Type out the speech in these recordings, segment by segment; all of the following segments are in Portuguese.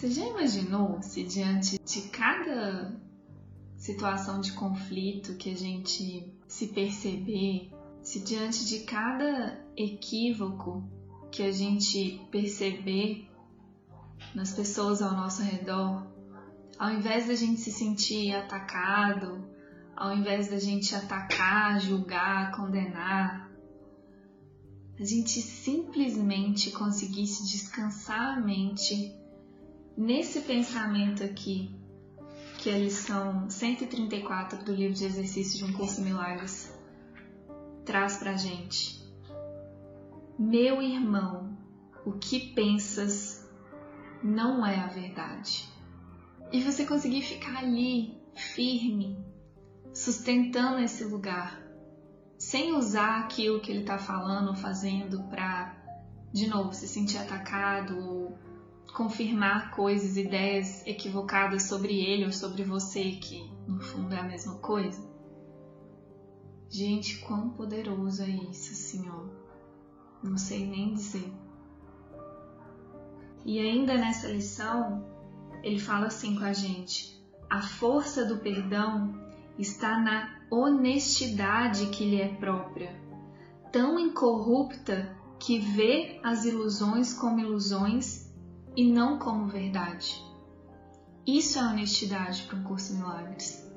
Você já imaginou se diante de cada situação de conflito que a gente se perceber, se diante de cada equívoco que a gente perceber nas pessoas ao nosso redor, ao invés da gente se sentir atacado, ao invés da gente atacar, julgar, condenar, a gente simplesmente conseguisse descansar a mente nesse pensamento aqui, que é a lição 134 do livro de exercícios de um curso milagres traz pra gente. Meu irmão, o que pensas não é a verdade. E você conseguir ficar ali, firme, sustentando esse lugar, sem usar aquilo que ele está falando ou fazendo para, de novo, se sentir atacado ou confirmar coisas, ideias equivocadas sobre ele ou sobre você, que no fundo é a mesma coisa. Gente, quão poderoso é isso, Senhor. Não sei nem dizer. E ainda nessa lição, ele fala assim com a gente: a força do perdão está na honestidade que lhe é própria, tão incorrupta que vê as ilusões como ilusões e não como verdade. Isso é honestidade para um curso milagres.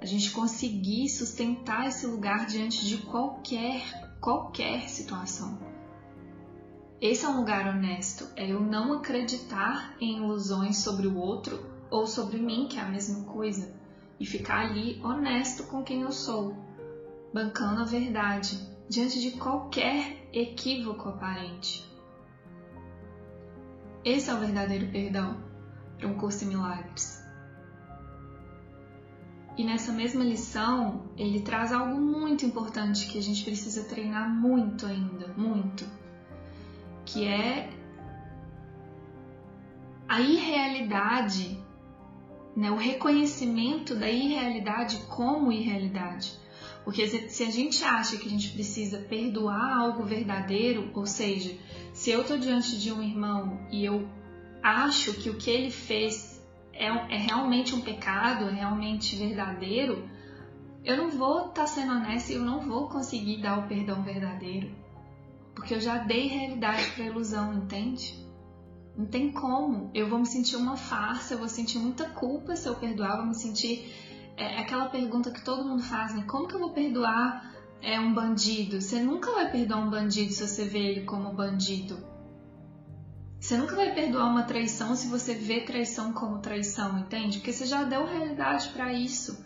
A gente conseguir sustentar esse lugar diante de qualquer qualquer situação. Esse é um lugar honesto, é eu não acreditar em ilusões sobre o outro ou sobre mim, que é a mesma coisa, e ficar ali honesto com quem eu sou, bancando a verdade diante de qualquer equívoco aparente. Esse é o verdadeiro perdão para um curso em milagres. E nessa mesma lição, ele traz algo muito importante que a gente precisa treinar muito ainda, muito que é a irrealidade, né, o reconhecimento da irrealidade como irrealidade. Porque se a gente acha que a gente precisa perdoar algo verdadeiro, ou seja, se eu estou diante de um irmão e eu acho que o que ele fez é, é realmente um pecado, é realmente verdadeiro, eu não vou estar tá sendo honesta e eu não vou conseguir dar o perdão verdadeiro. Porque eu já dei realidade para ilusão, entende? Não tem como. Eu vou me sentir uma farsa, eu vou sentir muita culpa se eu perdoar, vou me sentir. É, aquela pergunta que todo mundo faz, né? Como que eu vou perdoar é, um bandido? Você nunca vai perdoar um bandido se você vê ele como bandido. Você nunca vai perdoar uma traição se você vê traição como traição, entende? Porque você já deu realidade para isso.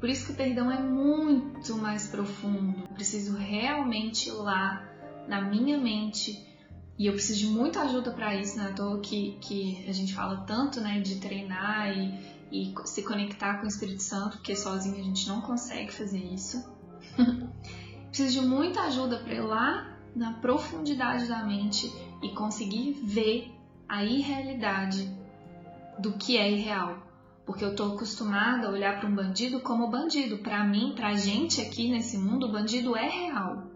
Por isso que o perdão é muito mais profundo. Eu preciso realmente ir lá na minha mente e eu preciso de muita ajuda para isso, né? Tô que, que a gente fala tanto, né, de treinar e, e se conectar com o Espírito Santo, porque sozinho a gente não consegue fazer isso. preciso de muita ajuda para ir lá na profundidade da mente e conseguir ver a irrealidade do que é irreal. Porque eu tô acostumada a olhar para um bandido como bandido. Para mim, pra gente aqui nesse mundo, o bandido é real.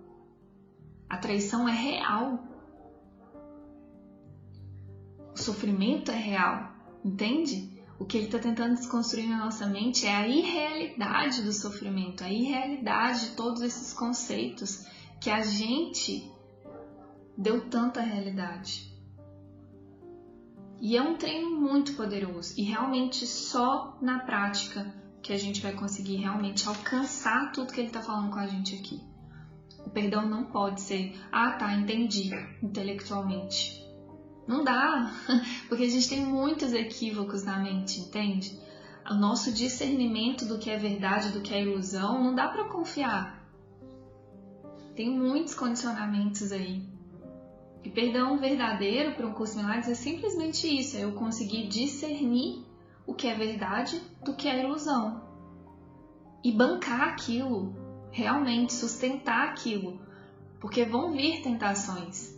A traição é real. O sofrimento é real, entende? O que ele está tentando desconstruir na nossa mente é a irrealidade do sofrimento, a irrealidade de todos esses conceitos que a gente deu tanta realidade. E é um treino muito poderoso e realmente só na prática que a gente vai conseguir realmente alcançar tudo que ele está falando com a gente aqui. O perdão não pode ser, ah tá, entendi intelectualmente. Não dá, porque a gente tem muitos equívocos na mente, entende? O nosso discernimento do que é verdade, do que é ilusão, não dá para confiar. Tem muitos condicionamentos aí. E perdão verdadeiro para um curso milagres é simplesmente isso, é eu conseguir discernir o que é verdade do que é ilusão. E bancar aquilo, realmente sustentar aquilo, porque vão vir tentações,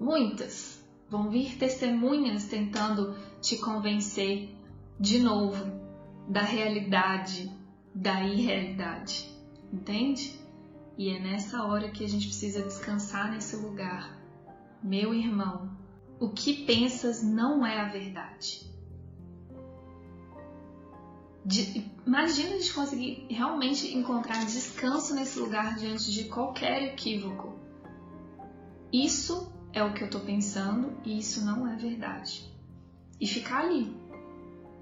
muitas. Vão vir testemunhas tentando te convencer de novo da realidade, da irrealidade, entende? E é nessa hora que a gente precisa descansar nesse lugar. Meu irmão, o que pensas não é a verdade. De, imagina a gente conseguir realmente encontrar descanso nesse lugar diante de qualquer equívoco. Isso é o que eu tô pensando e isso não é verdade. E ficar ali.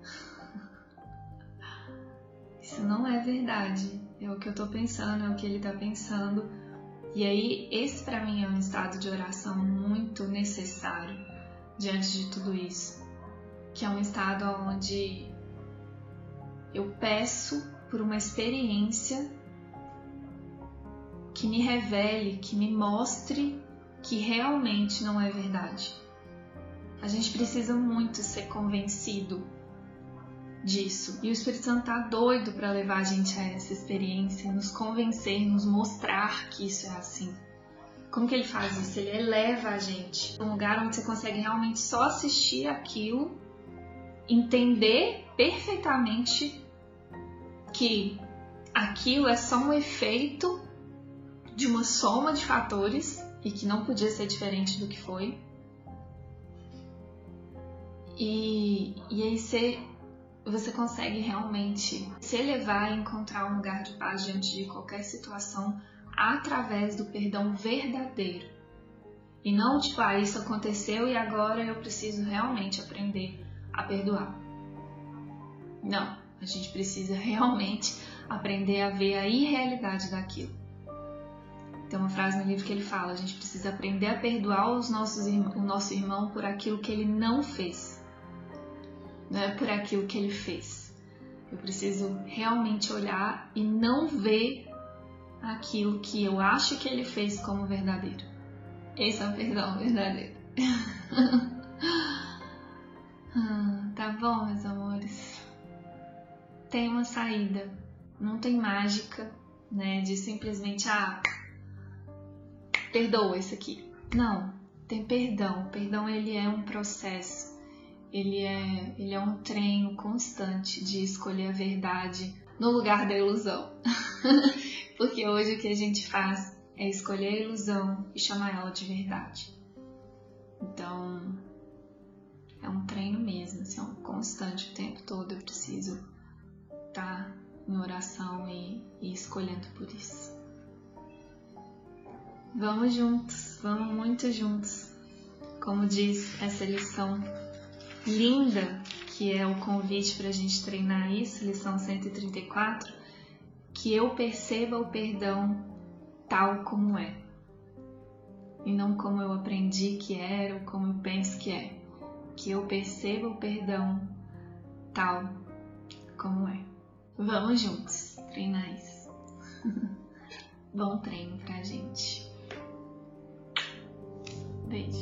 Isso não é verdade. É o que eu tô pensando, é o que ele tá pensando. E aí, esse para mim é um estado de oração muito necessário diante de tudo isso. Que é um estado onde eu peço por uma experiência que me revele, que me mostre que realmente não é verdade. A gente precisa muito ser convencido disso. E o Espírito Santo tá doido para levar a gente a essa experiência, nos convencer, nos mostrar que isso é assim. Como que ele faz isso? Ele eleva a gente um lugar onde você consegue realmente só assistir aquilo, entender perfeitamente que aquilo é só um efeito de uma soma de fatores e que não podia ser diferente do que foi. E, e aí você, você consegue realmente se elevar e encontrar um lugar de paz diante de qualquer situação através do perdão verdadeiro. E não tipo, ah, isso aconteceu e agora eu preciso realmente aprender a perdoar. Não, a gente precisa realmente aprender a ver a irrealidade daquilo. Tem uma frase no livro que ele fala: a gente precisa aprender a perdoar os nossos, o nosso irmão por aquilo que ele não fez não é por aquilo que ele fez. Eu preciso realmente olhar e não ver aquilo que eu acho que ele fez como verdadeiro. Esse é o perdão verdadeiro. ah, tá bom, meus amores. Tem uma saída. Não tem mágica, né? De simplesmente, ah, perdoa isso aqui. Não, tem perdão. O perdão ele é um processo ele é, ele é um treino constante de escolher a verdade no lugar da ilusão. Porque hoje o que a gente faz é escolher a ilusão e chamar ela de verdade. Então, é um treino mesmo, assim, é um constante o tempo todo. Eu preciso estar tá em oração e, e escolhendo por isso. Vamos juntos, vamos muito juntos. Como diz essa lição linda, que é o convite para a gente treinar isso, lição 134, que eu perceba o perdão tal como é, e não como eu aprendi que era ou como eu penso que é. Que eu perceba o perdão tal como é. Vamos juntos treinar isso. Bom treino pra gente. Beijo.